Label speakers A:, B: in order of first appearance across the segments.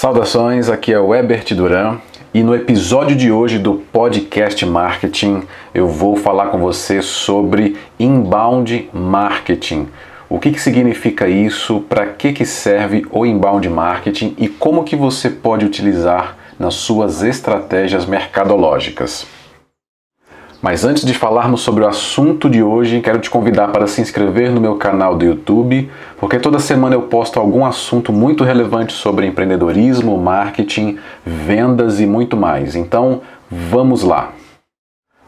A: Saudações, aqui é o Ebert Duran e no episódio de hoje do Podcast Marketing eu vou falar com você sobre inbound marketing. O que, que significa isso, para que, que serve o inbound marketing e como que você pode utilizar nas suas estratégias mercadológicas. Mas antes de falarmos sobre o assunto de hoje, quero te convidar para se inscrever no meu canal do YouTube, porque toda semana eu posto algum assunto muito relevante sobre empreendedorismo, marketing, vendas e muito mais. Então, vamos lá.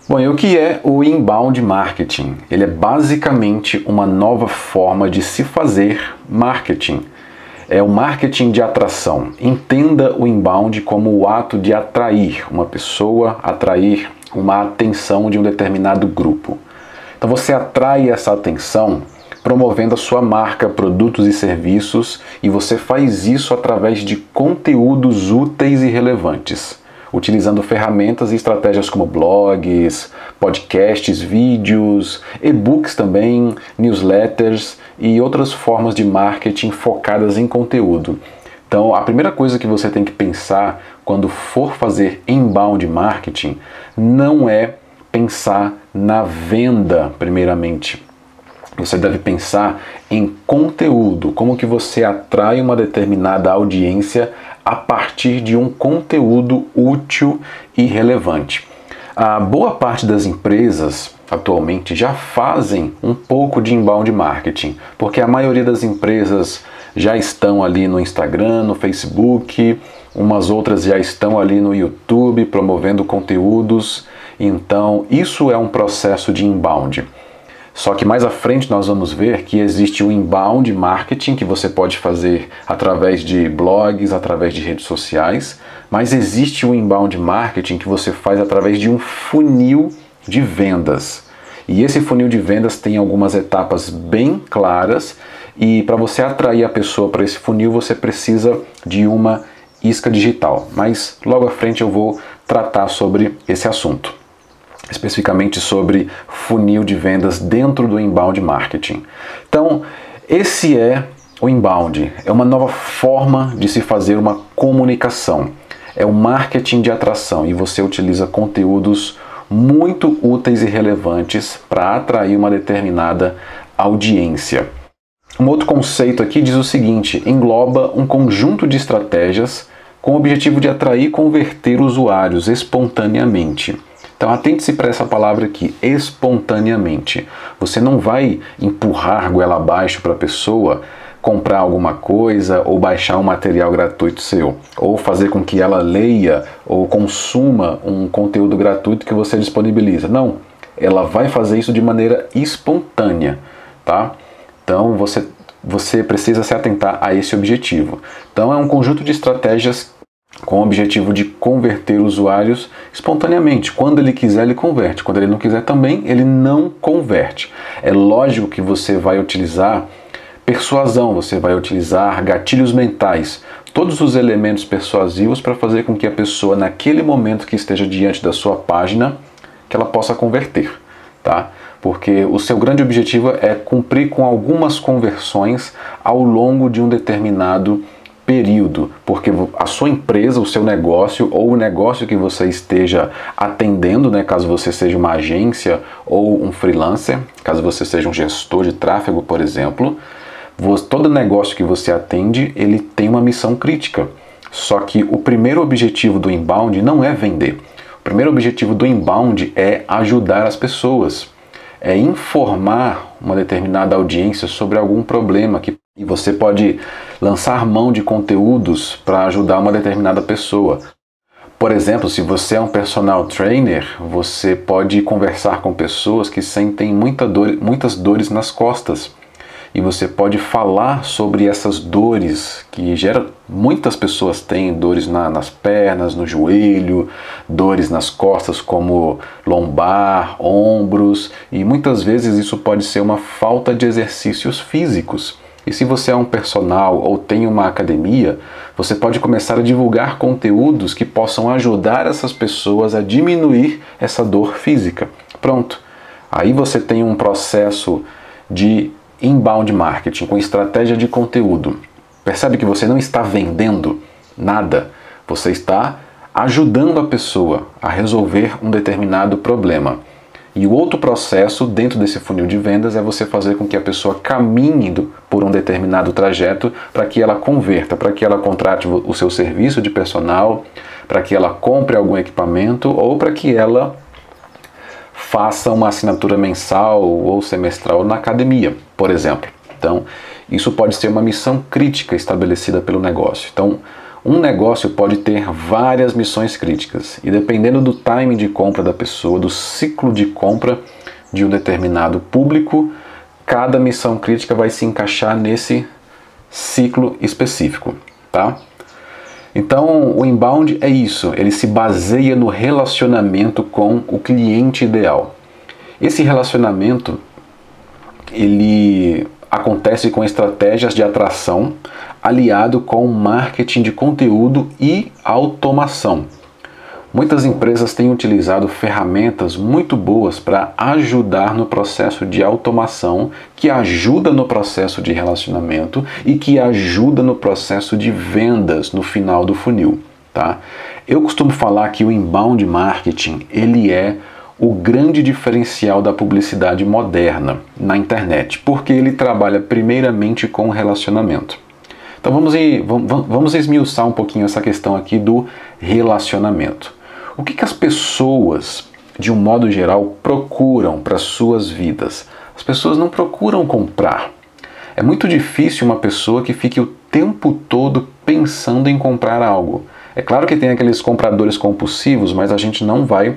A: Bom, e o que é o inbound marketing? Ele é basicamente uma nova forma de se fazer marketing. É o marketing de atração. Entenda o inbound como o ato de atrair uma pessoa, atrair uma atenção de um determinado grupo. Então você atrai essa atenção promovendo a sua marca, produtos e serviços, e você faz isso através de conteúdos úteis e relevantes, utilizando ferramentas e estratégias como blogs, podcasts, vídeos, e-books também, newsletters e outras formas de marketing focadas em conteúdo. Então, a primeira coisa que você tem que pensar quando for fazer inbound marketing não é pensar na venda, primeiramente. Você deve pensar em conteúdo, como que você atrai uma determinada audiência a partir de um conteúdo útil e relevante. A boa parte das empresas atualmente já fazem um pouco de inbound marketing, porque a maioria das empresas já estão ali no Instagram, no Facebook, umas outras já estão ali no YouTube promovendo conteúdos. Então, isso é um processo de inbound. Só que mais à frente nós vamos ver que existe o inbound marketing que você pode fazer através de blogs, através de redes sociais, mas existe o inbound marketing que você faz através de um funil de vendas. E esse funil de vendas tem algumas etapas bem claras e para você atrair a pessoa para esse funil, você precisa de uma isca digital. Mas logo à frente eu vou tratar sobre esse assunto, especificamente sobre funil de vendas dentro do inbound marketing. Então, esse é o inbound, é uma nova forma de se fazer uma comunicação. É o marketing de atração e você utiliza conteúdos muito úteis e relevantes para atrair uma determinada audiência. Um outro conceito aqui diz o seguinte: engloba um conjunto de estratégias com o objetivo de atrair e converter usuários espontaneamente. Então atente-se para essa palavra aqui, espontaneamente. Você não vai empurrar goela abaixo para a pessoa comprar alguma coisa ou baixar um material gratuito seu, ou fazer com que ela leia ou consuma um conteúdo gratuito que você disponibiliza. Não, ela vai fazer isso de maneira espontânea, tá? Então você, você precisa se atentar a esse objetivo. Então é um conjunto de estratégias com o objetivo de converter usuários espontaneamente. Quando ele quiser, ele converte. Quando ele não quiser também, ele não converte. É lógico que você vai utilizar persuasão, você vai utilizar gatilhos mentais, todos os elementos persuasivos para fazer com que a pessoa naquele momento que esteja diante da sua página, que ela possa converter, tá? Porque o seu grande objetivo é cumprir com algumas conversões ao longo de um determinado período, porque a sua empresa, o seu negócio ou o negócio que você esteja atendendo, né, caso você seja uma agência ou um freelancer, caso você seja um gestor de tráfego, por exemplo, todo negócio que você atende, ele tem uma missão crítica. Só que o primeiro objetivo do inbound não é vender. O primeiro objetivo do inbound é ajudar as pessoas é informar uma determinada audiência sobre algum problema que e você pode lançar mão de conteúdos para ajudar uma determinada pessoa. Por exemplo, se você é um personal trainer, você pode conversar com pessoas que sentem muita dor, muitas dores nas costas e você pode falar sobre essas dores que gera, muitas pessoas têm dores na, nas pernas, no joelho, dores nas costas como lombar, ombros e muitas vezes isso pode ser uma falta de exercícios físicos. E se você é um personal ou tem uma academia, você pode começar a divulgar conteúdos que possam ajudar essas pessoas a diminuir essa dor física. Pronto. Aí você tem um processo de inbound marketing, com estratégia de conteúdo. Percebe que você não está vendendo, Nada. Você está ajudando a pessoa a resolver um determinado problema. E o outro processo dentro desse funil de vendas é você fazer com que a pessoa caminhe por um determinado trajeto para que ela converta, para que ela contrate o seu serviço de personal, para que ela compre algum equipamento ou para que ela faça uma assinatura mensal ou semestral na academia, por exemplo. Então, isso pode ser uma missão crítica estabelecida pelo negócio. Então, um negócio pode ter várias missões críticas e dependendo do timing de compra da pessoa, do ciclo de compra de um determinado público, cada missão crítica vai se encaixar nesse ciclo específico, tá? Então, o inbound é isso, ele se baseia no relacionamento com o cliente ideal. Esse relacionamento ele acontece com estratégias de atração aliado com marketing de conteúdo e automação. Muitas empresas têm utilizado ferramentas muito boas para ajudar no processo de automação, que ajuda no processo de relacionamento e que ajuda no processo de vendas no final do funil, tá? Eu costumo falar que o inbound marketing, ele é o grande diferencial da publicidade moderna na internet, porque ele trabalha primeiramente com relacionamento. Então vamos, vamos esmiuçar um pouquinho essa questão aqui do relacionamento. O que, que as pessoas, de um modo geral, procuram para suas vidas? As pessoas não procuram comprar. É muito difícil uma pessoa que fique o tempo todo pensando em comprar algo. É claro que tem aqueles compradores compulsivos, mas a gente não vai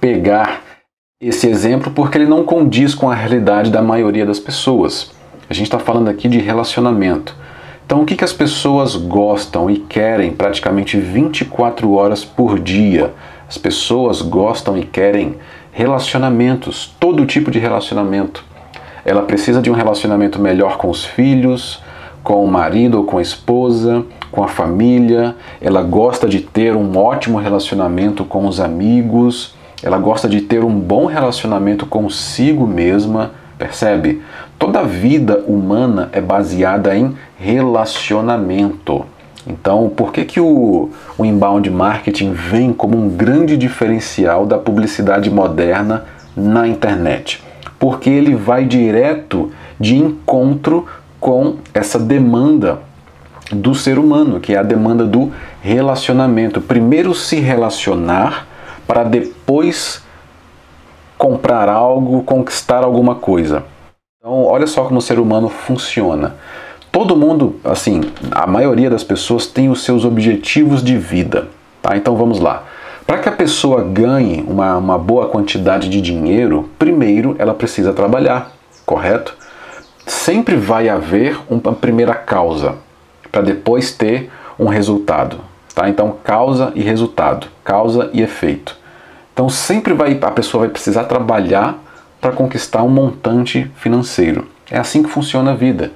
A: pegar esse exemplo porque ele não condiz com a realidade da maioria das pessoas. A gente está falando aqui de relacionamento. Então, o que, que as pessoas gostam e querem praticamente 24 horas por dia? As pessoas gostam e querem relacionamentos, todo tipo de relacionamento. Ela precisa de um relacionamento melhor com os filhos, com o marido ou com a esposa, com a família. Ela gosta de ter um ótimo relacionamento com os amigos ela gosta de ter um bom relacionamento consigo mesma, percebe? Toda vida humana é baseada em relacionamento. Então, por que, que o, o inbound marketing vem como um grande diferencial da publicidade moderna na internet? Porque ele vai direto de encontro com essa demanda do ser humano, que é a demanda do relacionamento. Primeiro se relacionar para depois comprar algo, conquistar alguma coisa. Então, olha só como o ser humano funciona. Todo mundo, assim, a maioria das pessoas tem os seus objetivos de vida, tá? Então vamos lá. Para que a pessoa ganhe uma, uma boa quantidade de dinheiro, primeiro ela precisa trabalhar, correto? Sempre vai haver uma primeira causa para depois ter um resultado. Tá? Então, causa e resultado, causa e efeito. Então, sempre vai, a pessoa vai precisar trabalhar para conquistar um montante financeiro. É assim que funciona a vida.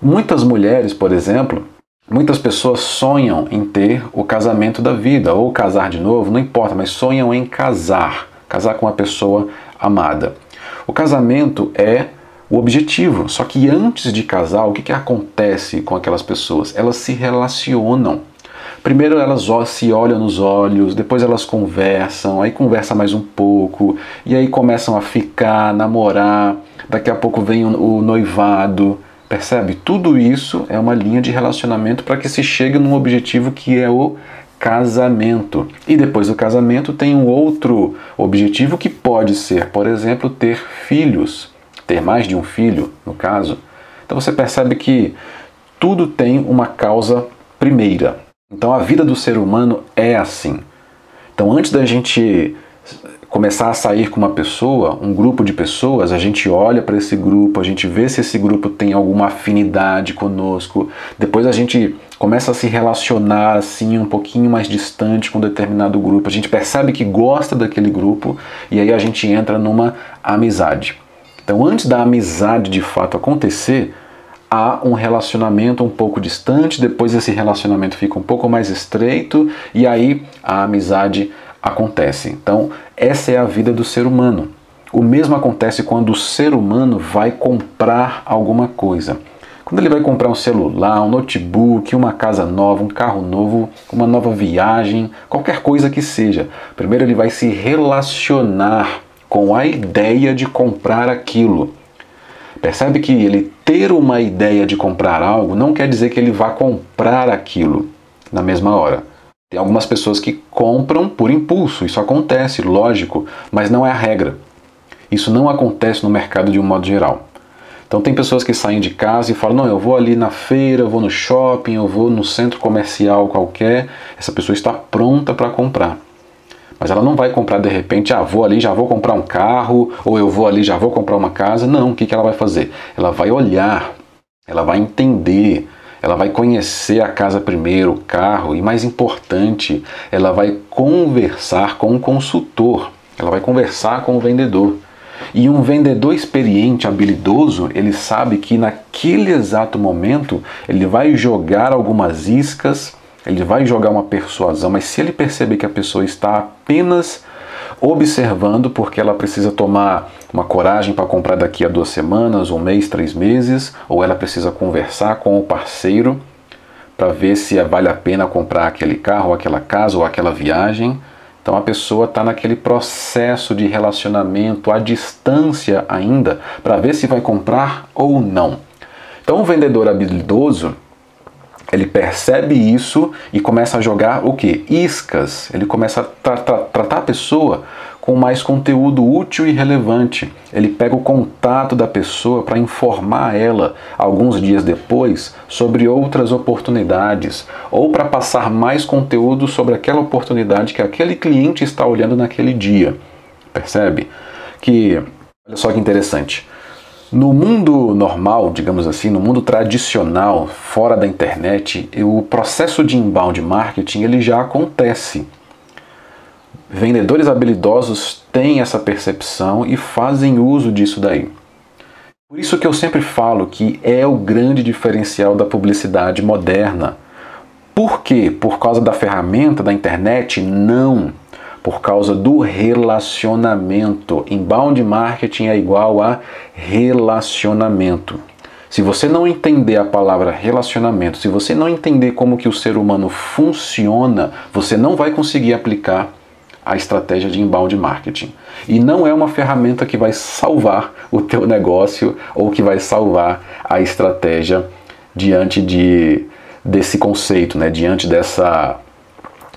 A: Muitas mulheres, por exemplo, muitas pessoas sonham em ter o casamento da vida ou casar de novo, não importa, mas sonham em casar, casar com uma pessoa amada. O casamento é o objetivo, só que antes de casar, o que, que acontece com aquelas pessoas? Elas se relacionam. Primeiro elas se olham nos olhos, depois elas conversam, aí conversa mais um pouco, e aí começam a ficar, namorar, daqui a pouco vem o noivado, percebe? Tudo isso é uma linha de relacionamento para que se chegue num objetivo que é o casamento. E depois do casamento tem um outro objetivo que pode ser, por exemplo, ter filhos, ter mais de um filho, no caso. Então você percebe que tudo tem uma causa primeira. Então a vida do ser humano é assim. Então antes da gente começar a sair com uma pessoa, um grupo de pessoas, a gente olha para esse grupo, a gente vê se esse grupo tem alguma afinidade conosco. Depois a gente começa a se relacionar assim um pouquinho mais distante com um determinado grupo. A gente percebe que gosta daquele grupo e aí a gente entra numa amizade. Então antes da amizade de fato acontecer, há um relacionamento um pouco distante, depois esse relacionamento fica um pouco mais estreito e aí a amizade acontece. Então, essa é a vida do ser humano. O mesmo acontece quando o ser humano vai comprar alguma coisa. Quando ele vai comprar um celular, um notebook, uma casa nova, um carro novo, uma nova viagem, qualquer coisa que seja, primeiro ele vai se relacionar com a ideia de comprar aquilo. Percebe que ele ter uma ideia de comprar algo não quer dizer que ele vá comprar aquilo na mesma hora. Tem algumas pessoas que compram por impulso, isso acontece, lógico, mas não é a regra. Isso não acontece no mercado de um modo geral. Então tem pessoas que saem de casa e falam: "Não, eu vou ali na feira, eu vou no shopping, eu vou no centro comercial qualquer". Essa pessoa está pronta para comprar. Mas ela não vai comprar de repente, ah, vou ali, já vou comprar um carro, ou eu vou ali, já vou comprar uma casa. Não, o que, que ela vai fazer? Ela vai olhar, ela vai entender, ela vai conhecer a casa primeiro, o carro, e mais importante, ela vai conversar com o consultor, ela vai conversar com o vendedor. E um vendedor experiente, habilidoso, ele sabe que naquele exato momento ele vai jogar algumas iscas, ele vai jogar uma persuasão, mas se ele perceber que a pessoa está apenas observando, porque ela precisa tomar uma coragem para comprar daqui a duas semanas, um mês, três meses, ou ela precisa conversar com o parceiro para ver se vale a pena comprar aquele carro, ou aquela casa ou aquela viagem então a pessoa está naquele processo de relacionamento à distância ainda para ver se vai comprar ou não. Então o vendedor habilidoso ele percebe isso e começa a jogar o que? Iscas. Ele começa a tra tra tratar a pessoa com mais conteúdo útil e relevante. Ele pega o contato da pessoa para informar ela alguns dias depois sobre outras oportunidades ou para passar mais conteúdo sobre aquela oportunidade que aquele cliente está olhando naquele dia. Percebe? Que olha só que interessante. No mundo normal, digamos assim, no mundo tradicional, fora da internet, o processo de inbound marketing ele já acontece. Vendedores habilidosos têm essa percepção e fazem uso disso daí. Por isso que eu sempre falo que é o grande diferencial da publicidade moderna. Por quê? Por causa da ferramenta da internet? Não. Por causa do relacionamento. Inbound marketing é igual a relacionamento. Se você não entender a palavra relacionamento, se você não entender como que o ser humano funciona, você não vai conseguir aplicar a estratégia de inbound marketing. E não é uma ferramenta que vai salvar o teu negócio ou que vai salvar a estratégia diante de, desse conceito, né? diante dessa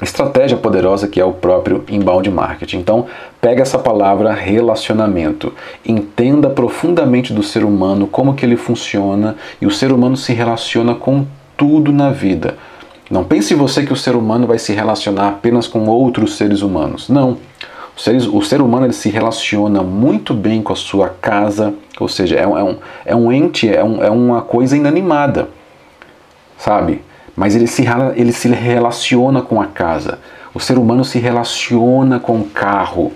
A: estratégia poderosa que é o próprio inbound marketing. Então, pega essa palavra relacionamento, entenda profundamente do ser humano, como que ele funciona e o ser humano se relaciona com tudo na vida não pense você que o ser humano vai se relacionar apenas com outros seres humanos. Não. O ser, o ser humano ele se relaciona muito bem com a sua casa, ou seja, é um, é um, é um ente, é, um, é uma coisa inanimada, sabe? Mas ele se, ele se relaciona com a casa. O ser humano se relaciona com o carro.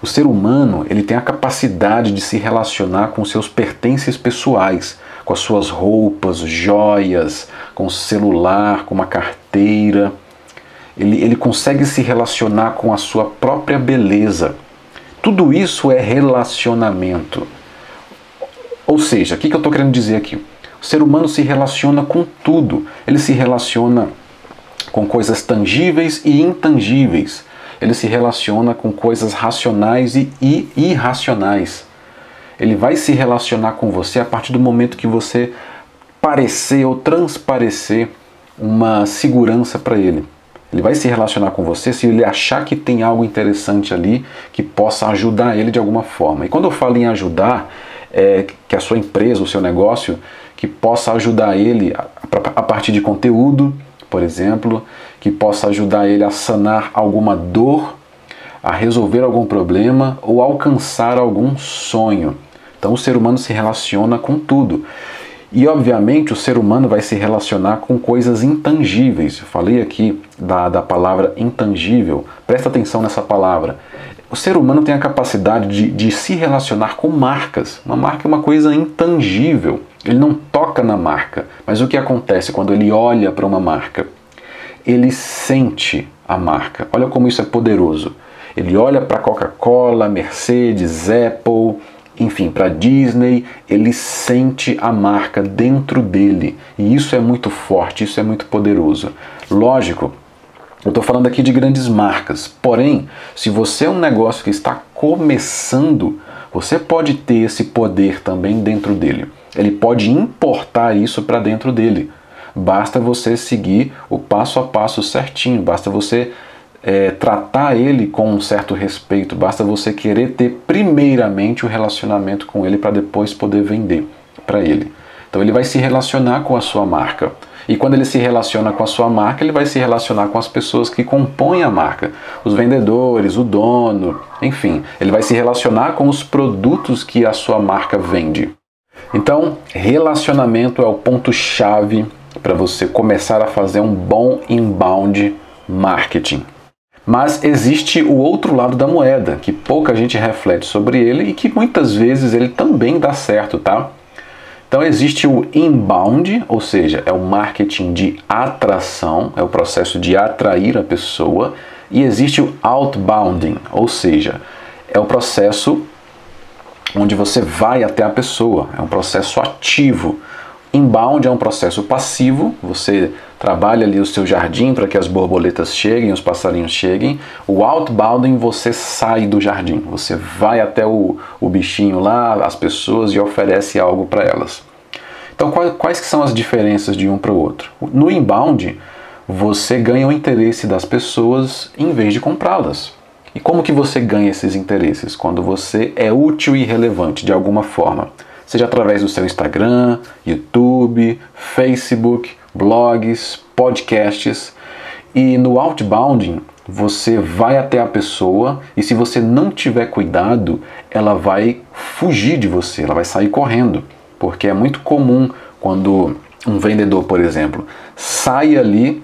A: O ser humano ele tem a capacidade de se relacionar com seus pertences pessoais com as suas roupas, joias, com o celular, com uma carteira. Ele, ele consegue se relacionar com a sua própria beleza. Tudo isso é relacionamento. Ou seja, o que, que eu estou querendo dizer aqui? O ser humano se relaciona com tudo. Ele se relaciona com coisas tangíveis e intangíveis. Ele se relaciona com coisas racionais e irracionais. Ele vai se relacionar com você a partir do momento que você parecer ou transparecer uma segurança para ele. Ele vai se relacionar com você se ele achar que tem algo interessante ali que possa ajudar ele de alguma forma. E quando eu falo em ajudar, é que a sua empresa, o seu negócio, que possa ajudar ele a partir de conteúdo, por exemplo, que possa ajudar ele a sanar alguma dor, a resolver algum problema ou alcançar algum sonho. Então o ser humano se relaciona com tudo. E obviamente o ser humano vai se relacionar com coisas intangíveis. Eu falei aqui da, da palavra intangível. Presta atenção nessa palavra. O ser humano tem a capacidade de, de se relacionar com marcas. Uma marca é uma coisa intangível. Ele não toca na marca. Mas o que acontece quando ele olha para uma marca? Ele sente a marca. Olha como isso é poderoso. Ele olha para Coca-Cola, Mercedes, Apple, enfim, para Disney, ele sente a marca dentro dele. E isso é muito forte, isso é muito poderoso. Lógico, eu estou falando aqui de grandes marcas. Porém, se você é um negócio que está começando, você pode ter esse poder também dentro dele. Ele pode importar isso para dentro dele. Basta você seguir o passo a passo certinho, basta você é, tratar ele com um certo respeito, basta você querer ter primeiramente o relacionamento com ele para depois poder vender para ele. Então ele vai se relacionar com a sua marca. E quando ele se relaciona com a sua marca, ele vai se relacionar com as pessoas que compõem a marca, os vendedores, o dono, enfim, ele vai se relacionar com os produtos que a sua marca vende. Então, relacionamento é o ponto-chave para você começar a fazer um bom inbound marketing. Mas existe o outro lado da moeda, que pouca gente reflete sobre ele e que muitas vezes ele também dá certo, tá? Então existe o inbound, ou seja, é o marketing de atração, é o processo de atrair a pessoa, e existe o outbounding, ou seja, é o processo onde você vai até a pessoa, é um processo ativo. Inbound é um processo passivo, você trabalha ali o seu jardim para que as borboletas cheguem, os passarinhos cheguem. O outbounding você sai do jardim, você vai até o, o bichinho lá, as pessoas e oferece algo para elas. Então quais, quais que são as diferenças de um para o outro? No inbound você ganha o interesse das pessoas em vez de comprá-las. E como que você ganha esses interesses? Quando você é útil e relevante de alguma forma seja através do seu Instagram, YouTube, Facebook, blogs, podcasts. E no outbounding, você vai até a pessoa e se você não tiver cuidado, ela vai fugir de você, ela vai sair correndo, porque é muito comum quando um vendedor, por exemplo, sai ali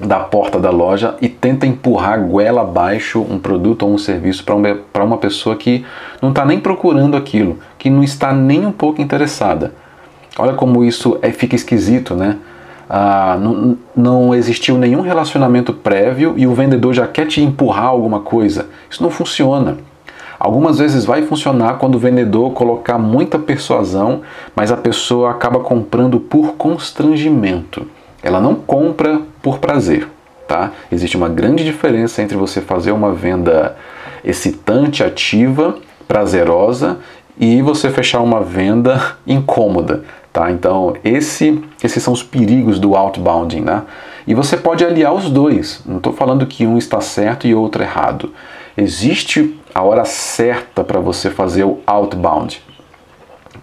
A: da porta da loja e tenta empurrar goela abaixo um produto ou um serviço para uma, uma pessoa que não está nem procurando aquilo, que não está nem um pouco interessada. Olha como isso é, fica esquisito, né? Ah, não, não existiu nenhum relacionamento prévio e o vendedor já quer te empurrar alguma coisa. Isso não funciona. Algumas vezes vai funcionar quando o vendedor colocar muita persuasão, mas a pessoa acaba comprando por constrangimento. Ela não compra por prazer, tá? Existe uma grande diferença entre você fazer uma venda excitante, ativa, prazerosa e você fechar uma venda incômoda, tá? Então, esse, esses são os perigos do outbounding, né? E você pode aliar os dois. Não estou falando que um está certo e outro errado. Existe a hora certa para você fazer o outbound,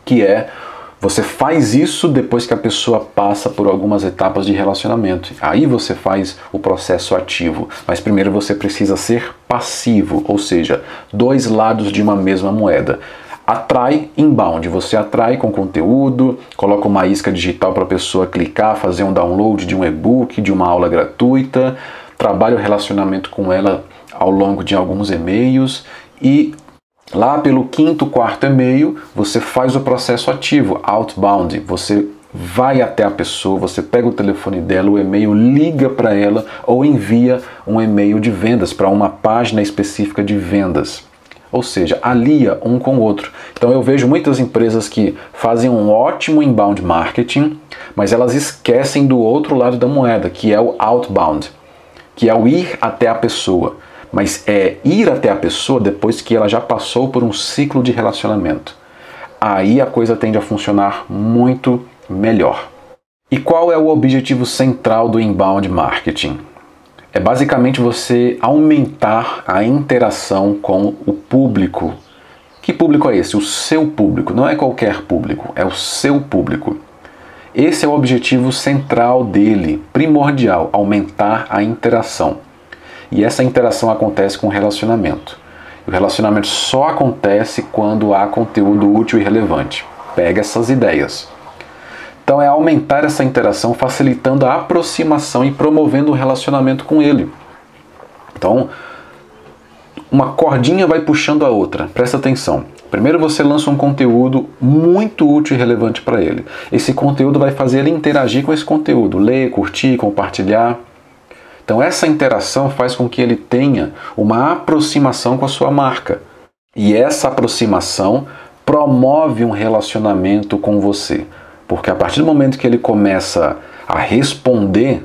A: que é você faz isso depois que a pessoa passa por algumas etapas de relacionamento. Aí você faz o processo ativo. Mas primeiro você precisa ser passivo, ou seja, dois lados de uma mesma moeda. Atrai inbound, você atrai com conteúdo, coloca uma isca digital para a pessoa clicar, fazer um download de um e-book, de uma aula gratuita, trabalha o relacionamento com ela ao longo de alguns e-mails e Lá pelo quinto, quarto e-mail, você faz o processo ativo, outbound. Você vai até a pessoa, você pega o telefone dela, o e-mail, liga para ela ou envia um e-mail de vendas para uma página específica de vendas. Ou seja, alia um com o outro. Então eu vejo muitas empresas que fazem um ótimo inbound marketing, mas elas esquecem do outro lado da moeda, que é o outbound, que é o ir até a pessoa mas é ir até a pessoa depois que ela já passou por um ciclo de relacionamento. Aí a coisa tende a funcionar muito melhor. E qual é o objetivo central do inbound marketing? É basicamente você aumentar a interação com o público. Que público é esse? O seu público. Não é qualquer público, é o seu público. Esse é o objetivo central dele, primordial, aumentar a interação. E essa interação acontece com o relacionamento. O relacionamento só acontece quando há conteúdo útil e relevante. Pega essas ideias. Então é aumentar essa interação, facilitando a aproximação e promovendo o relacionamento com ele. Então, uma cordinha vai puxando a outra. Presta atenção. Primeiro você lança um conteúdo muito útil e relevante para ele. Esse conteúdo vai fazer ele interagir com esse conteúdo, ler, curtir, compartilhar. Então, essa interação faz com que ele tenha uma aproximação com a sua marca. E essa aproximação promove um relacionamento com você. Porque a partir do momento que ele começa a responder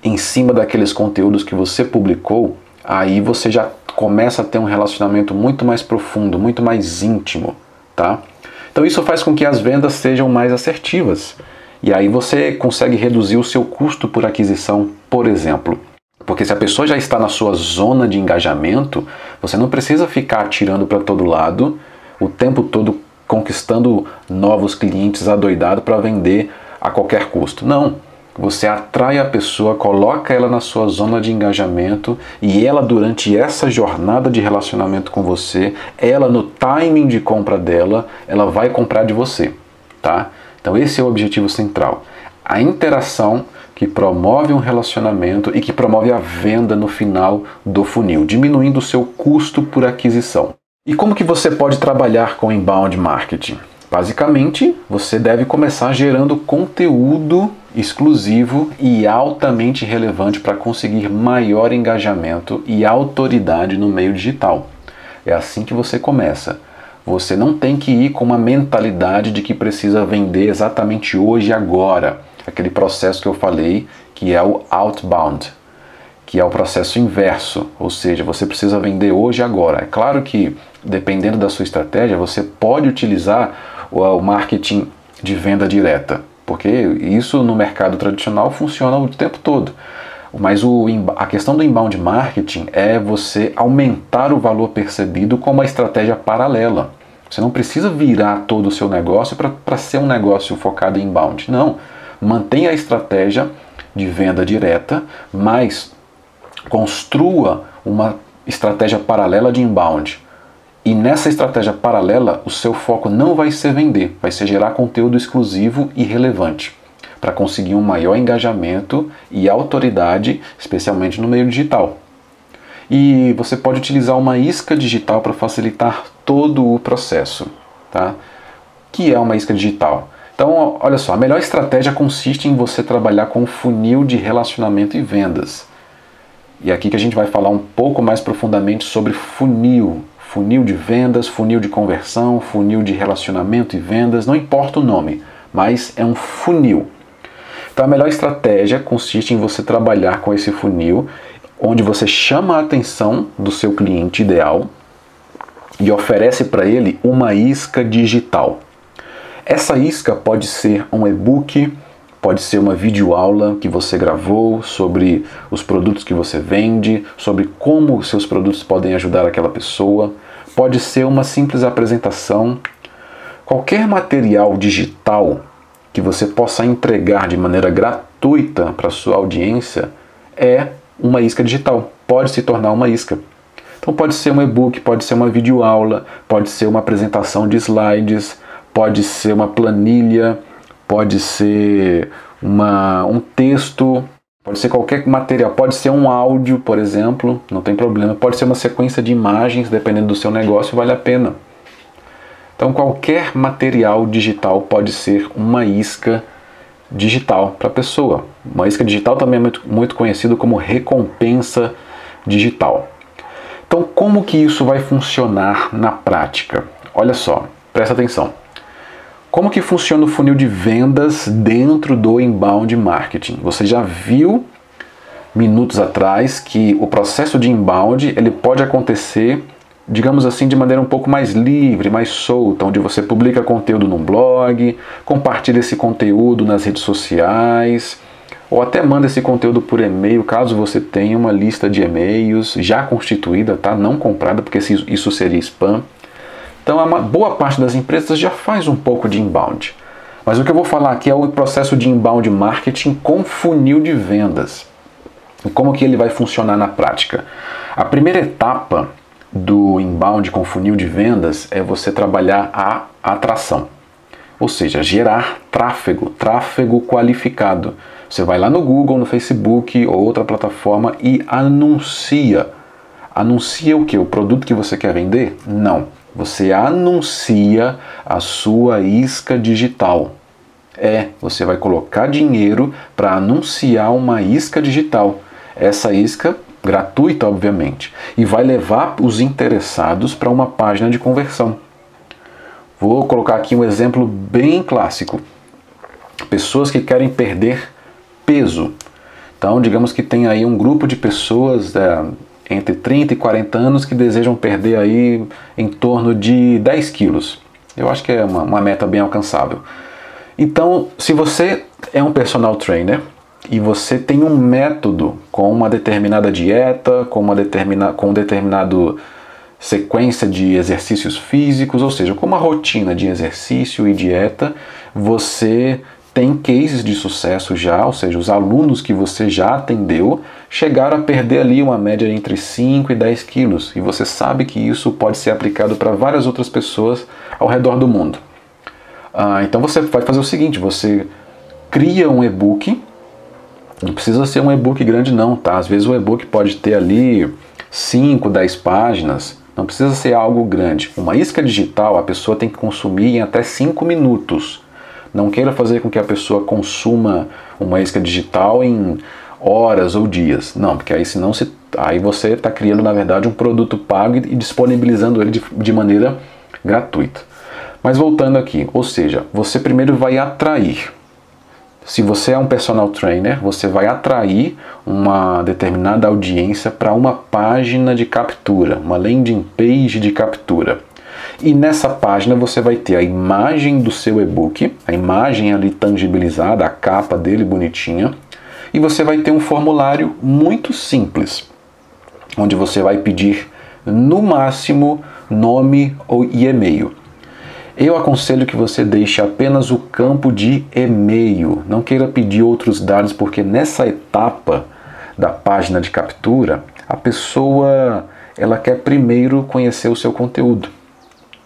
A: em cima daqueles conteúdos que você publicou, aí você já começa a ter um relacionamento muito mais profundo, muito mais íntimo, tá? Então isso faz com que as vendas sejam mais assertivas. E aí você consegue reduzir o seu custo por aquisição, por exemplo. Porque se a pessoa já está na sua zona de engajamento, você não precisa ficar atirando para todo lado o tempo todo conquistando novos clientes adoidado para vender a qualquer custo. Não. Você atrai a pessoa, coloca ela na sua zona de engajamento e ela, durante essa jornada de relacionamento com você, ela, no timing de compra dela, ela vai comprar de você. Tá? Então, esse é o objetivo central. A interação que promove um relacionamento e que promove a venda no final do funil, diminuindo o seu custo por aquisição. E como que você pode trabalhar com inbound marketing? Basicamente, você deve começar gerando conteúdo exclusivo e altamente relevante para conseguir maior engajamento e autoridade no meio digital. É assim que você começa. Você não tem que ir com uma mentalidade de que precisa vender exatamente hoje e agora aquele processo que eu falei, que é o outbound, que é o processo inverso, ou seja, você precisa vender hoje e agora. É claro que, dependendo da sua estratégia, você pode utilizar o marketing de venda direta, porque isso no mercado tradicional funciona o tempo todo. Mas o, a questão do inbound marketing é você aumentar o valor percebido com uma estratégia paralela. Você não precisa virar todo o seu negócio para ser um negócio focado em inbound. Não mantenha a estratégia de venda direta, mas construa uma estratégia paralela de inbound. E nessa estratégia paralela, o seu foco não vai ser vender, vai ser gerar conteúdo exclusivo e relevante para conseguir um maior engajamento e autoridade, especialmente no meio digital. E você pode utilizar uma isca digital para facilitar todo o processo, tá? Que é uma isca digital? Então, olha só, a melhor estratégia consiste em você trabalhar com um funil de relacionamento e vendas. E é aqui que a gente vai falar um pouco mais profundamente sobre funil. Funil de vendas, funil de conversão, funil de relacionamento e vendas, não importa o nome, mas é um funil. Então a melhor estratégia consiste em você trabalhar com esse funil, onde você chama a atenção do seu cliente ideal e oferece para ele uma isca digital. Essa isca pode ser um e-book, pode ser uma videoaula que você gravou sobre os produtos que você vende, sobre como seus produtos podem ajudar aquela pessoa, pode ser uma simples apresentação. Qualquer material digital que você possa entregar de maneira gratuita para sua audiência é uma isca digital, pode se tornar uma isca. Então pode ser um e-book, pode ser uma videoaula, pode ser uma apresentação de slides, pode ser uma planilha, pode ser uma, um texto, pode ser qualquer material, pode ser um áudio, por exemplo, não tem problema, pode ser uma sequência de imagens, dependendo do seu negócio, vale a pena. Então, qualquer material digital pode ser uma isca digital para a pessoa. Uma isca digital também é muito, muito conhecido como recompensa digital. Então, como que isso vai funcionar na prática? Olha só, presta atenção. Como que funciona o funil de vendas dentro do inbound marketing? Você já viu minutos atrás que o processo de inbound ele pode acontecer, digamos assim, de maneira um pouco mais livre, mais solta, onde você publica conteúdo num blog, compartilha esse conteúdo nas redes sociais, ou até manda esse conteúdo por e-mail, caso você tenha uma lista de e-mails já constituída, tá? Não comprada, porque isso seria spam. Então, uma boa parte das empresas já faz um pouco de inbound. Mas o que eu vou falar aqui é o processo de inbound marketing com funil de vendas. E como que ele vai funcionar na prática? A primeira etapa do inbound com funil de vendas é você trabalhar a atração. Ou seja, gerar tráfego, tráfego qualificado. Você vai lá no Google, no Facebook ou outra plataforma e anuncia. Anuncia o que? O produto que você quer vender? Não você anuncia a sua isca digital. É, você vai colocar dinheiro para anunciar uma isca digital. Essa isca gratuita, obviamente, e vai levar os interessados para uma página de conversão. Vou colocar aqui um exemplo bem clássico. Pessoas que querem perder peso. Então, digamos que tem aí um grupo de pessoas é, entre 30 e 40 anos que desejam perder aí em torno de 10 quilos. Eu acho que é uma, uma meta bem alcançável. Então, se você é um personal trainer e você tem um método com uma determinada dieta, com uma determina, com um determinado sequência de exercícios físicos, ou seja, com uma rotina de exercício e dieta, você tem cases de sucesso já, ou seja, os alunos que você já atendeu chegaram a perder ali uma média entre 5 e 10 quilos, e você sabe que isso pode ser aplicado para várias outras pessoas ao redor do mundo. Ah, então você vai fazer o seguinte: você cria um e-book, não precisa ser um e-book grande, não, tá? Às vezes o e-book pode ter ali 5, 10 páginas, não precisa ser algo grande. Uma isca digital a pessoa tem que consumir em até 5 minutos. Não queira fazer com que a pessoa consuma uma isca digital em horas ou dias. Não, porque aí senão se, aí você está criando na verdade um produto pago e disponibilizando ele de, de maneira gratuita. Mas voltando aqui, ou seja, você primeiro vai atrair. Se você é um personal trainer, você vai atrair uma determinada audiência para uma página de captura, uma landing page de captura. E nessa página você vai ter a imagem do seu e-book, a imagem ali tangibilizada, a capa dele bonitinha, e você vai ter um formulário muito simples, onde você vai pedir no máximo nome ou e-mail. Eu aconselho que você deixe apenas o campo de e-mail. Não queira pedir outros dados, porque nessa etapa da página de captura, a pessoa ela quer primeiro conhecer o seu conteúdo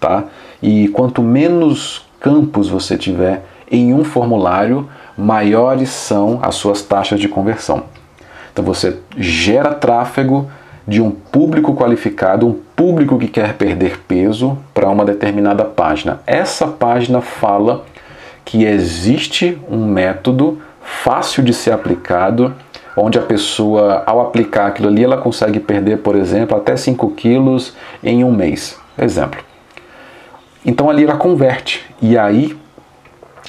A: tá? E quanto menos campos você tiver em um formulário, maiores são as suas taxas de conversão. Então você gera tráfego de um público qualificado, um público que quer perder peso para uma determinada página. Essa página fala que existe um método fácil de ser aplicado, onde a pessoa, ao aplicar aquilo ali, ela consegue perder, por exemplo, até 5 quilos em um mês. Exemplo. Então ali ela converte. E aí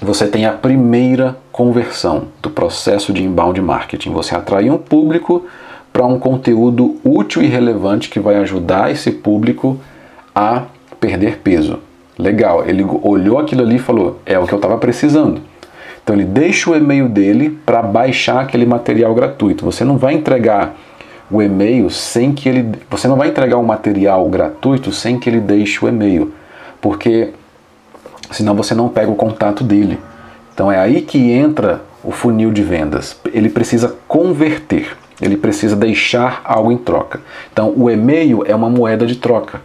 A: você tem a primeira conversão do processo de inbound marketing. Você atrai um público para um conteúdo útil e relevante que vai ajudar esse público a perder peso. Legal, ele olhou aquilo ali e falou: é o que eu estava precisando. Então ele deixa o e-mail dele para baixar aquele material gratuito. Você não vai entregar o e-mail sem que ele. Você não vai entregar um material gratuito sem que ele deixe o e-mail porque senão você não pega o contato dele. Então é aí que entra o funil de vendas. Ele precisa converter, ele precisa deixar algo em troca. Então o e-mail é uma moeda de troca.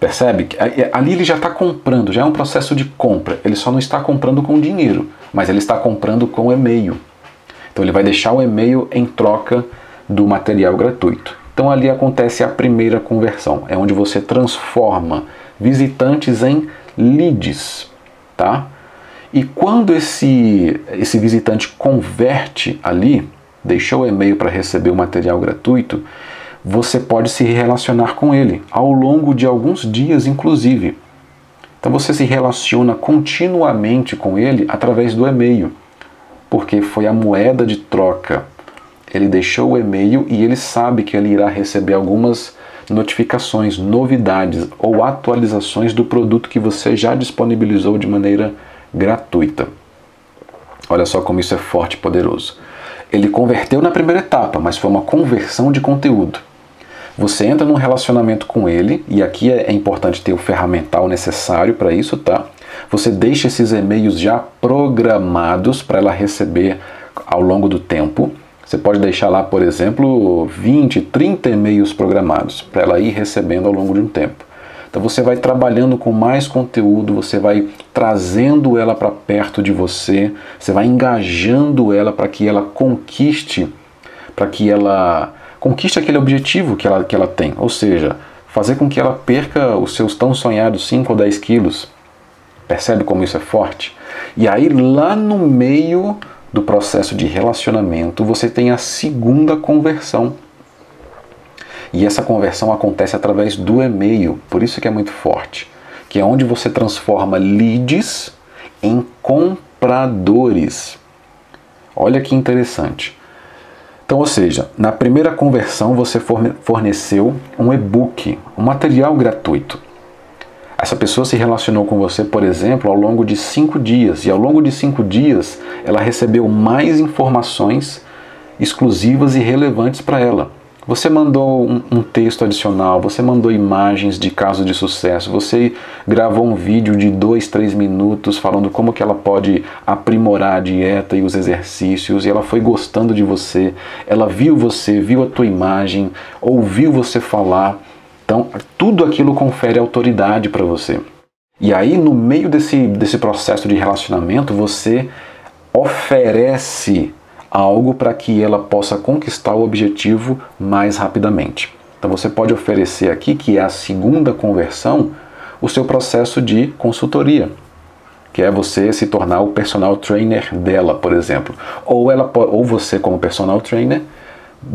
A: Percebe? Ali ele já está comprando, já é um processo de compra. Ele só não está comprando com dinheiro, mas ele está comprando com e-mail. Então ele vai deixar o e-mail em troca do material gratuito. Então ali acontece a primeira conversão, é onde você transforma visitantes em leads, tá? E quando esse, esse visitante converte ali, deixou o e-mail para receber o material gratuito, você pode se relacionar com ele ao longo de alguns dias, inclusive. Então você se relaciona continuamente com ele através do e-mail, porque foi a moeda de troca. Ele deixou o e-mail e ele sabe que ele irá receber algumas notificações, novidades ou atualizações do produto que você já disponibilizou de maneira gratuita. Olha só como isso é forte e poderoso. Ele converteu na primeira etapa, mas foi uma conversão de conteúdo. Você entra num relacionamento com ele, e aqui é importante ter o ferramental necessário para isso, tá? Você deixa esses e-mails já programados para ela receber ao longo do tempo você pode deixar lá, por exemplo, 20, 30 e-mails programados para ela ir recebendo ao longo de um tempo. Então você vai trabalhando com mais conteúdo, você vai trazendo ela para perto de você, você vai engajando ela para que ela conquiste, para que ela conquiste aquele objetivo que ela, que ela tem, ou seja, fazer com que ela perca os seus tão sonhados 5 ou 10 quilos. Percebe como isso é forte? E aí lá no meio do processo de relacionamento, você tem a segunda conversão. E essa conversão acontece através do e-mail, por isso que é muito forte. que é onde você transforma leads em compradores. Olha que interessante. Então, ou seja, na primeira conversão você forneceu um e-book, um material gratuito. Essa pessoa se relacionou com você, por exemplo, ao longo de cinco dias, e ao longo de cinco dias ela recebeu mais informações exclusivas e relevantes para ela. Você mandou um, um, texto adicional, você mandou imagens de casos de sucesso, você gravou um vídeo de dois, três minutos falando como que ela pode aprimorar a dieta e os exercícios, e ela foi gostando de você, ela viu você, viu a tua imagem, ouviu você falar. Então, tudo aquilo confere autoridade para você. E aí, no meio desse, desse processo de relacionamento, você oferece algo para que ela possa conquistar o objetivo mais rapidamente. Então você pode oferecer aqui, que é a segunda conversão, o seu processo de consultoria, que é você se tornar o personal trainer dela, por exemplo. Ou, ela, ou você, como personal trainer,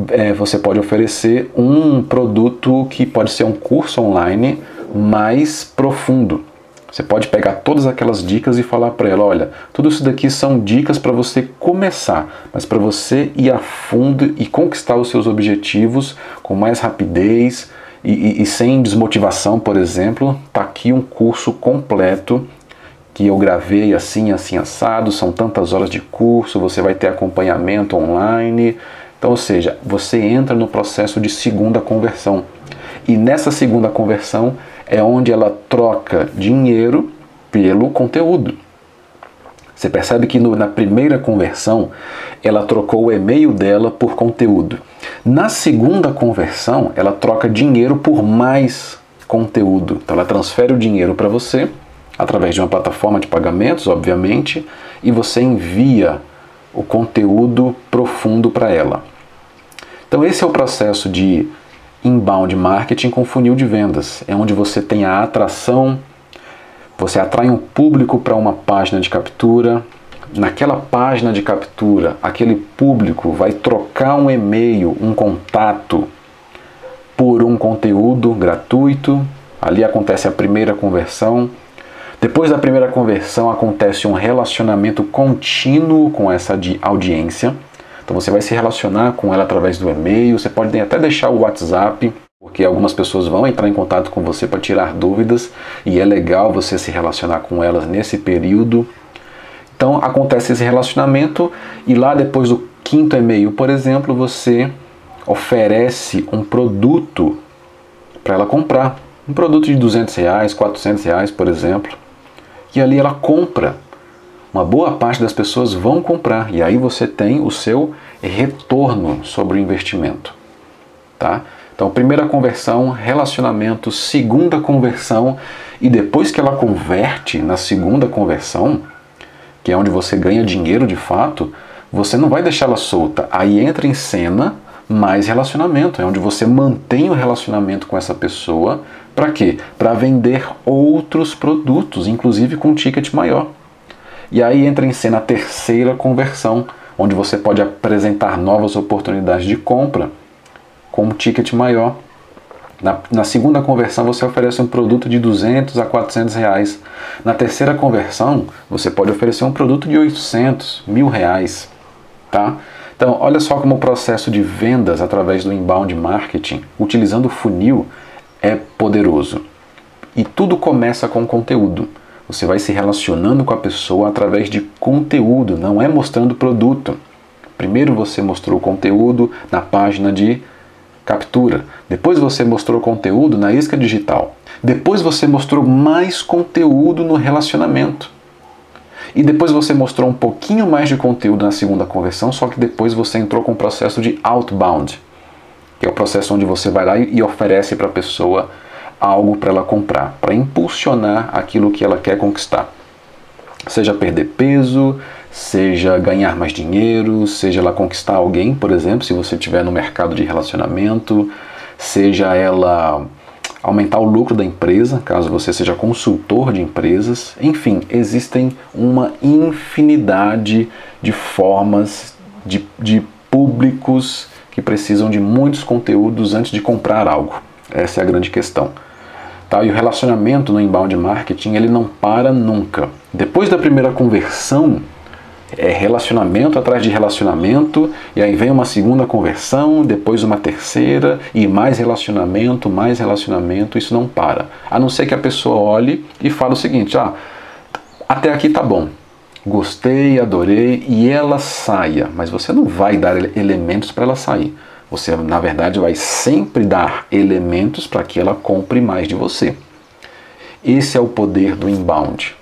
A: é, você pode oferecer um produto que pode ser um curso online mais profundo. Você pode pegar todas aquelas dicas e falar para ela: olha, tudo isso daqui são dicas para você começar, mas para você ir a fundo e conquistar os seus objetivos com mais rapidez e, e, e sem desmotivação, por exemplo, tá aqui um curso completo que eu gravei assim, assim assado, são tantas horas de curso, você vai ter acompanhamento online. Então, ou seja, você entra no processo de segunda conversão. E nessa segunda conversão, é onde ela troca dinheiro pelo conteúdo. Você percebe que no, na primeira conversão ela trocou o e-mail dela por conteúdo. Na segunda conversão, ela troca dinheiro por mais conteúdo. Então ela transfere o dinheiro para você através de uma plataforma de pagamentos, obviamente, e você envia o conteúdo profundo para ela. Então esse é o processo de inbound marketing com funil de vendas. É onde você tem a atração, você atrai um público para uma página de captura. Naquela página de captura, aquele público vai trocar um e-mail, um contato por um conteúdo gratuito. Ali acontece a primeira conversão. Depois da primeira conversão, acontece um relacionamento contínuo com essa audiência. Então você vai se relacionar com ela através do e-mail, você pode até deixar o WhatsApp, porque algumas pessoas vão entrar em contato com você para tirar dúvidas e é legal você se relacionar com elas nesse período. Então acontece esse relacionamento e lá depois do quinto e-mail, por exemplo, você oferece um produto para ela comprar. Um produto de 200 reais, 400 reais, por exemplo. E ali ela compra uma boa parte das pessoas vão comprar e aí você tem o seu retorno sobre o investimento, tá? Então, primeira conversão, relacionamento, segunda conversão e depois que ela converte na segunda conversão, que é onde você ganha dinheiro de fato, você não vai deixá-la solta. Aí entra em cena mais relacionamento, é onde você mantém o relacionamento com essa pessoa. Para quê? Para vender outros produtos, inclusive com ticket maior. E aí entra em cena a terceira conversão, onde você pode apresentar novas oportunidades de compra com um ticket maior. Na, na, segunda conversão você oferece um produto de 200 a 400 reais. Na terceira conversão você pode oferecer um produto de 800, mil reais, tá? Então olha só como o processo de vendas através do inbound marketing, utilizando o funil, é poderoso. E tudo começa com conteúdo. Você vai se relacionando com a pessoa através de conteúdo, não é mostrando produto. Primeiro você mostrou o conteúdo na página de captura, depois você mostrou conteúdo na isca digital, depois você mostrou mais conteúdo no relacionamento. E depois você mostrou um pouquinho mais de conteúdo na segunda conversão, só que depois você entrou com o processo de outbound, que é o processo onde você vai lá e oferece para a pessoa algo para ela comprar, para impulsionar aquilo que ela quer conquistar. Seja perder peso, seja ganhar mais dinheiro, seja ela conquistar alguém, por exemplo, se você estiver no mercado de relacionamento, seja ela aumentar o lucro da empresa, caso você seja consultor de empresas. Enfim, existem uma infinidade de formas de, de públicos que precisam de muitos conteúdos antes de comprar algo. Essa é a grande questão. Tá? E o relacionamento no inbound marketing ele não para nunca. Depois da primeira conversão, é relacionamento atrás de relacionamento, e aí vem uma segunda conversão, depois uma terceira, e mais relacionamento, mais relacionamento, isso não para. A não ser que a pessoa olhe e fale o seguinte: ah, até aqui tá bom, gostei, adorei, e ela saia, mas você não vai dar elementos para ela sair. Você, na verdade, vai sempre dar elementos para que ela compre mais de você. Esse é o poder do inbound.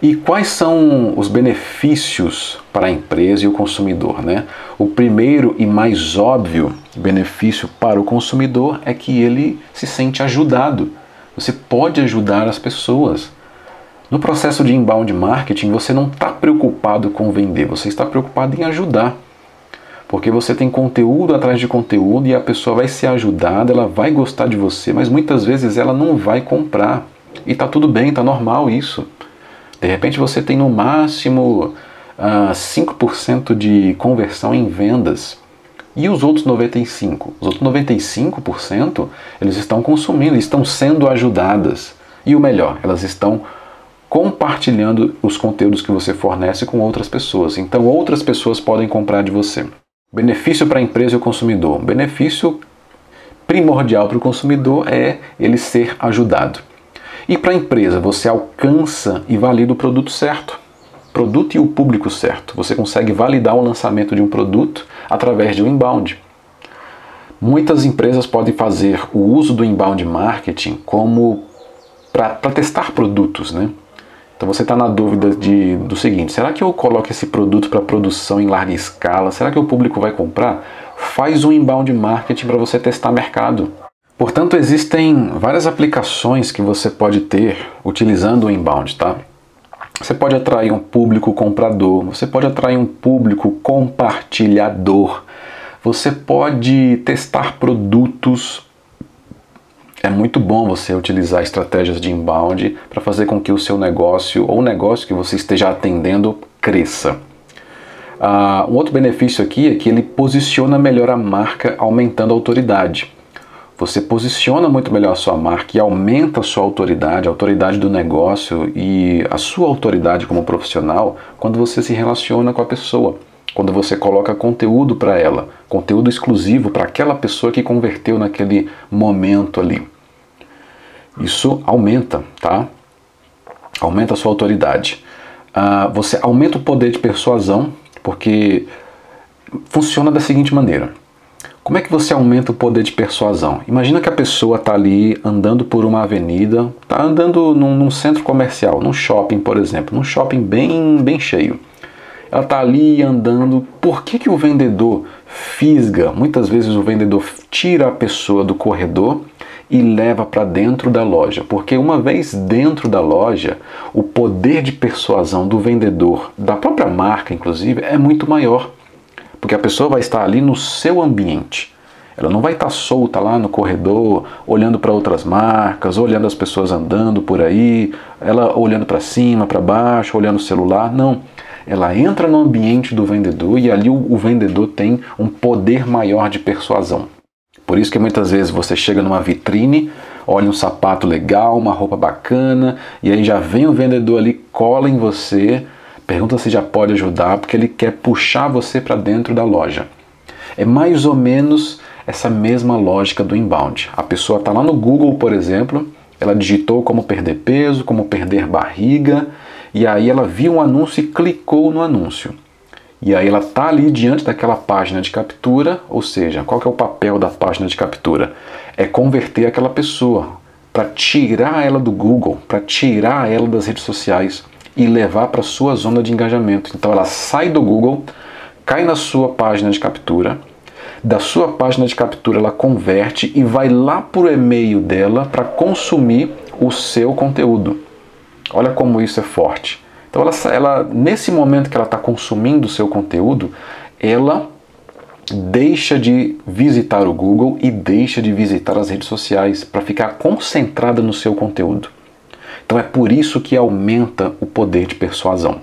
A: E quais são os benefícios para a empresa e o consumidor? Né? O primeiro e mais óbvio benefício para o consumidor é que ele se sente ajudado. Você pode ajudar as pessoas. No processo de inbound marketing, você não está preocupado com vender, você está preocupado em ajudar. Porque você tem conteúdo atrás de conteúdo e a pessoa vai ser ajudada, ela vai gostar de você, mas muitas vezes ela não vai comprar. E tá tudo bem, tá normal isso. De repente você tem no máximo ah, 5% de conversão em vendas. E os outros 95%? Os outros 95% eles estão consumindo, estão sendo ajudadas. E o melhor, elas estão compartilhando os conteúdos que você fornece com outras pessoas. Então outras pessoas podem comprar de você. Benefício para a empresa e o consumidor. Benefício primordial para o consumidor é ele ser ajudado. E para a empresa, você alcança e valida o produto certo. Produto e o público certo. Você consegue validar o lançamento de um produto através de um inbound. Muitas empresas podem fazer o uso do inbound marketing como para testar produtos, né? Então você está na dúvida de, do seguinte: será que eu coloco esse produto para produção em larga escala? Será que o público vai comprar? Faz um inbound marketing para você testar mercado. Portanto, existem várias aplicações que você pode ter utilizando o inbound, tá? Você pode atrair um público comprador, você pode atrair um público compartilhador, você pode testar produtos é muito bom você utilizar estratégias de inbound para fazer com que o seu negócio ou o negócio que você esteja atendendo cresça. Uh, um outro benefício aqui é que ele posiciona melhor a marca, aumentando a autoridade. Você posiciona muito melhor a sua marca e aumenta a sua autoridade, a autoridade do negócio e a sua autoridade como profissional quando você se relaciona com a pessoa quando você coloca conteúdo para ela, conteúdo exclusivo para aquela pessoa que converteu naquele momento ali. Isso aumenta, tá? Aumenta a sua autoridade. Uh, você aumenta o poder de persuasão, porque funciona da seguinte maneira. Como é que você aumenta o poder de persuasão? Imagina que a pessoa está ali andando por uma avenida, está andando num, num, centro comercial, num shopping, por exemplo, num shopping bem, bem cheio ela está ali andando. Por que, que o vendedor fisga? Muitas vezes o vendedor tira a pessoa do corredor e leva para dentro da loja, porque uma vez dentro da loja, o poder de persuasão do vendedor, da própria marca inclusive, é muito maior, porque a pessoa vai estar ali no seu ambiente. Ela não vai estar solta lá no corredor, olhando para outras marcas, olhando as pessoas andando por aí, ela olhando para cima, para baixo, olhando o celular. Não ela entra no ambiente do vendedor e ali o, o vendedor tem um poder maior de persuasão. Por isso que muitas vezes você chega numa vitrine, olha um sapato legal, uma roupa bacana, e aí já vem o vendedor ali, cola em você, pergunta se já pode ajudar, porque ele quer puxar você para dentro da loja. É mais ou menos essa mesma lógica do inbound. A pessoa está lá no Google, por exemplo, ela digitou como perder peso, como perder barriga, e aí ela viu um anúncio e clicou no anúncio. E aí ela está ali diante daquela página de captura, ou seja, qual é o papel da página de captura? É converter aquela pessoa, para tirar ela do Google, para tirar ela das redes sociais e levar para sua zona de engajamento. Então ela sai do Google, cai na sua página de captura, da sua página de captura ela converte e vai lá para o e-mail dela para consumir o seu conteúdo. Olha como isso é forte. Então, ela, ela nesse momento que ela está consumindo o seu conteúdo, ela deixa de visitar o Google e deixa de visitar as redes sociais para ficar concentrada no seu conteúdo. Então é por isso que aumenta o poder de persuasão.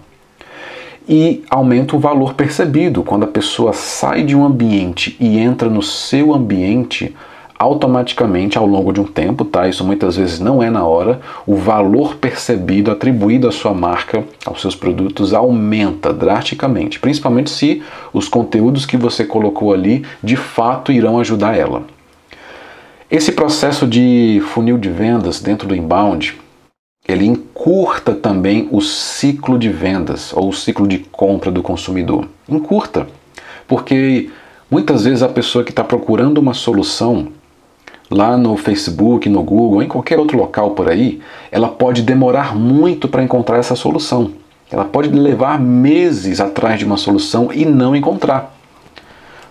A: E aumenta o valor percebido. Quando a pessoa sai de um ambiente e entra no seu ambiente, automaticamente ao longo de um tempo, tá? Isso muitas vezes não é na hora, o valor percebido, atribuído à sua marca, aos seus produtos, aumenta drasticamente, principalmente se os conteúdos que você colocou ali de fato irão ajudar ela. Esse processo de funil de vendas dentro do inbound, ele encurta também o ciclo de vendas ou o ciclo de compra do consumidor. Encurta, porque muitas vezes a pessoa que está procurando uma solução lá no Facebook, no Google, em qualquer outro local por aí, ela pode demorar muito para encontrar essa solução. Ela pode levar meses atrás de uma solução e não encontrar.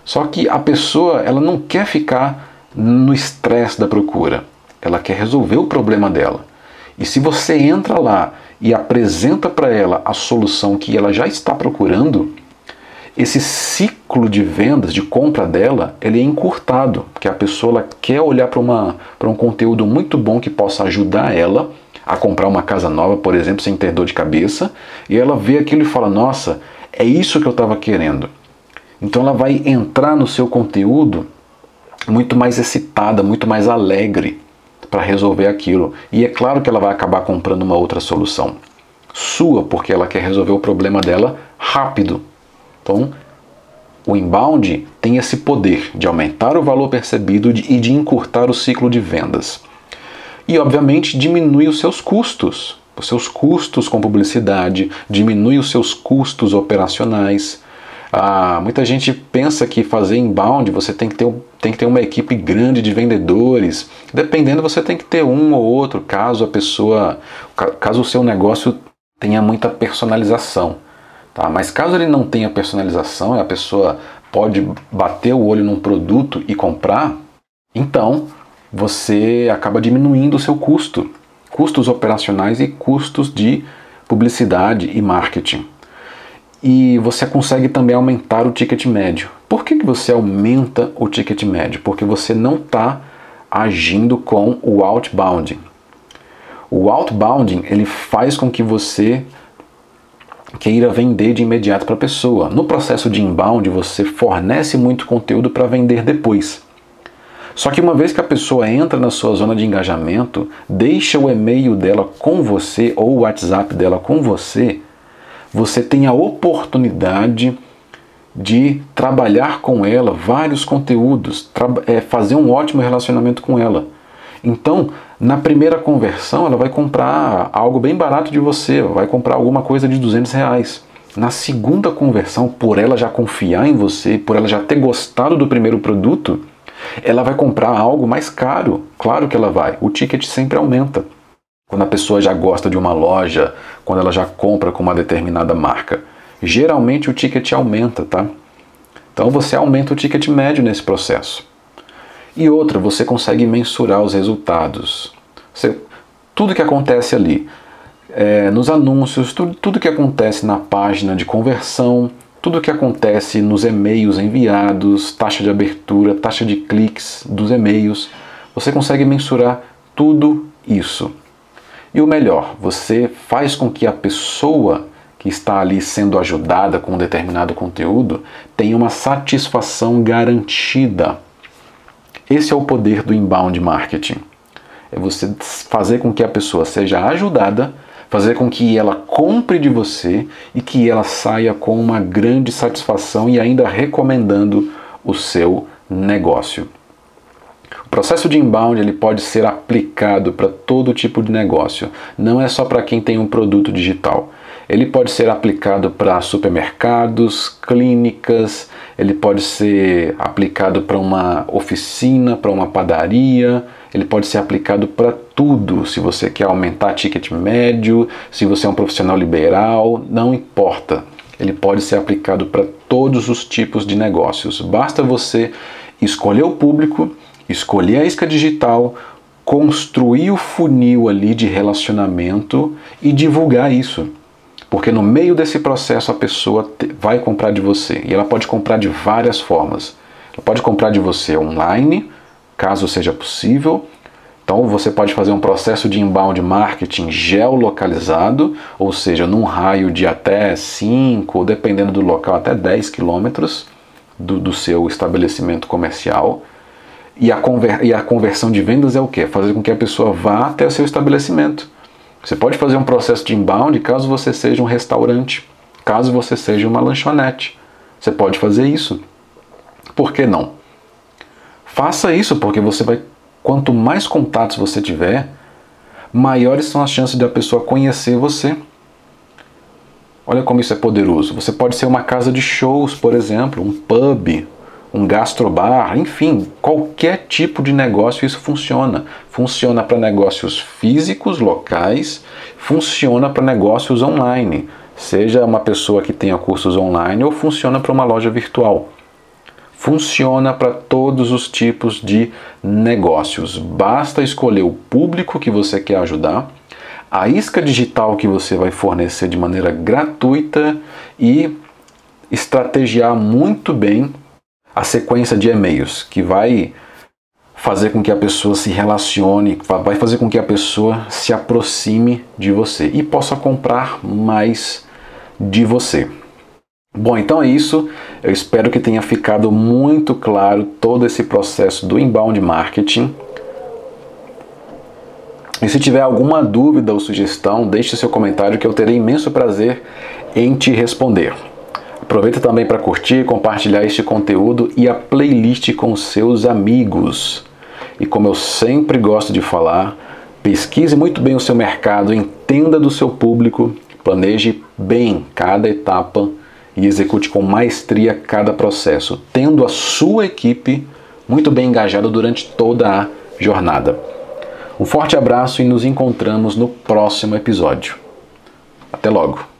A: Só que a pessoa, ela não quer ficar no estresse da procura. Ela quer resolver o problema dela. E se você entra lá e apresenta para ela a solução que ela já está procurando, esse ciclo de vendas, de compra dela, ele é encurtado, porque a pessoa quer olhar para um conteúdo muito bom que possa ajudar ela a comprar uma casa nova, por exemplo, sem ter dor de cabeça, e ela vê aquilo e fala: Nossa, é isso que eu estava querendo. Então ela vai entrar no seu conteúdo muito mais excitada, muito mais alegre para resolver aquilo. E é claro que ela vai acabar comprando uma outra solução sua, porque ela quer resolver o problema dela rápido. Então, o inbound tem esse poder de aumentar o valor percebido e de encurtar o ciclo de vendas. E, obviamente, diminui os seus custos. Os seus custos com publicidade, diminui os seus custos operacionais. Ah, muita gente pensa que fazer inbound você tem que, ter, tem que ter uma equipe grande de vendedores. Dependendo, você tem que ter um ou outro, caso a pessoa, caso o seu negócio tenha muita personalização. Tá? Mas caso ele não tenha personalização e a pessoa pode bater o olho num produto e comprar, então você acaba diminuindo o seu custo, custos operacionais e custos de publicidade e marketing. E você consegue também aumentar o ticket médio. Por que, que você aumenta o ticket médio? Porque você não está agindo com o outbound. O outbounding ele faz com que você queira vender de imediato para a pessoa. No processo de inbound, você fornece muito conteúdo para vender depois. Só que uma vez que a pessoa entra na sua zona de engajamento, deixa o e-mail dela com você ou o WhatsApp dela com você, você tem a oportunidade de trabalhar com ela vários conteúdos, é, fazer um ótimo relacionamento com ela. Então, na primeira conversão, ela vai comprar algo bem barato de você, vai comprar alguma coisa de 200 reais. Na segunda conversão, por ela já confiar em você, por ela já ter gostado do primeiro produto, ela vai comprar algo mais caro. Claro que ela vai. O ticket sempre aumenta. Quando a pessoa já gosta de uma loja, quando ela já compra com uma determinada marca, geralmente o ticket aumenta, tá? Então você aumenta o ticket médio nesse processo. E outra, você consegue mensurar os resultados. Você, tudo que acontece ali, é, nos anúncios, tudo, tudo que acontece na página de conversão, tudo que acontece nos e-mails enviados, taxa de abertura, taxa de cliques dos e-mails, você consegue mensurar tudo isso. E o melhor, você faz com que a pessoa que está ali sendo ajudada com um determinado conteúdo tenha uma satisfação garantida esse é o poder do inbound marketing. É você fazer com que a pessoa seja ajudada, fazer com que ela compre de você e que ela saia com uma grande satisfação e ainda recomendando o seu negócio. O processo de inbound ele pode ser aplicado para todo tipo de negócio, não é só para quem tem um produto digital. Ele pode ser aplicado para supermercados, clínicas, ele pode ser aplicado para uma oficina, para uma padaria, ele pode ser aplicado para tudo. Se você quer aumentar ticket médio, se você é um profissional liberal, não importa. Ele pode ser aplicado para todos os tipos de negócios. Basta você escolher o público, escolher a isca digital, construir o funil ali de relacionamento e divulgar isso. Porque no meio desse processo a pessoa vai comprar de você e ela pode comprar de várias formas. Ela pode comprar de você online, caso seja possível. Então você pode fazer um processo de inbound marketing geolocalizado, ou seja, num raio de até 5, dependendo do local, até 10 quilômetros do, do seu estabelecimento comercial. E a, conver e a conversão de vendas é o quê? Fazer com que a pessoa vá até o seu estabelecimento. Você pode fazer um processo de inbound caso você seja um restaurante, caso você seja uma lanchonete. Você pode fazer isso. Por que não? Faça isso porque você vai. Quanto mais contatos você tiver, maiores são as chances da pessoa conhecer você. Olha como isso é poderoso. Você pode ser uma casa de shows, por exemplo, um pub, um gastrobar, enfim, qualquer tipo de negócio isso funciona. Funciona para negócios físicos, locais, funciona para negócios online, seja uma pessoa que tenha cursos online ou funciona para uma loja virtual. Funciona para todos os tipos de negócios. Basta escolher o público que você quer ajudar, a isca digital que você vai fornecer de maneira gratuita e estrategiar muito bem a sequência de e-mails que vai fazer com que a pessoa se relacione, vai fazer com que a pessoa se aproxime de você e possa comprar mais de você. Bom, então é isso. Eu espero que tenha ficado muito claro todo esse processo do inbound marketing. E se tiver alguma dúvida ou sugestão, deixe seu comentário que eu terei imenso prazer em te responder. Aproveita também para curtir, compartilhar este conteúdo e a playlist com seus amigos. E como eu sempre gosto de falar, pesquise muito bem o seu mercado, entenda do seu público, planeje bem cada etapa e execute com maestria cada processo, tendo a sua equipe muito bem engajada durante toda a jornada. Um forte abraço e nos encontramos no próximo episódio. Até logo!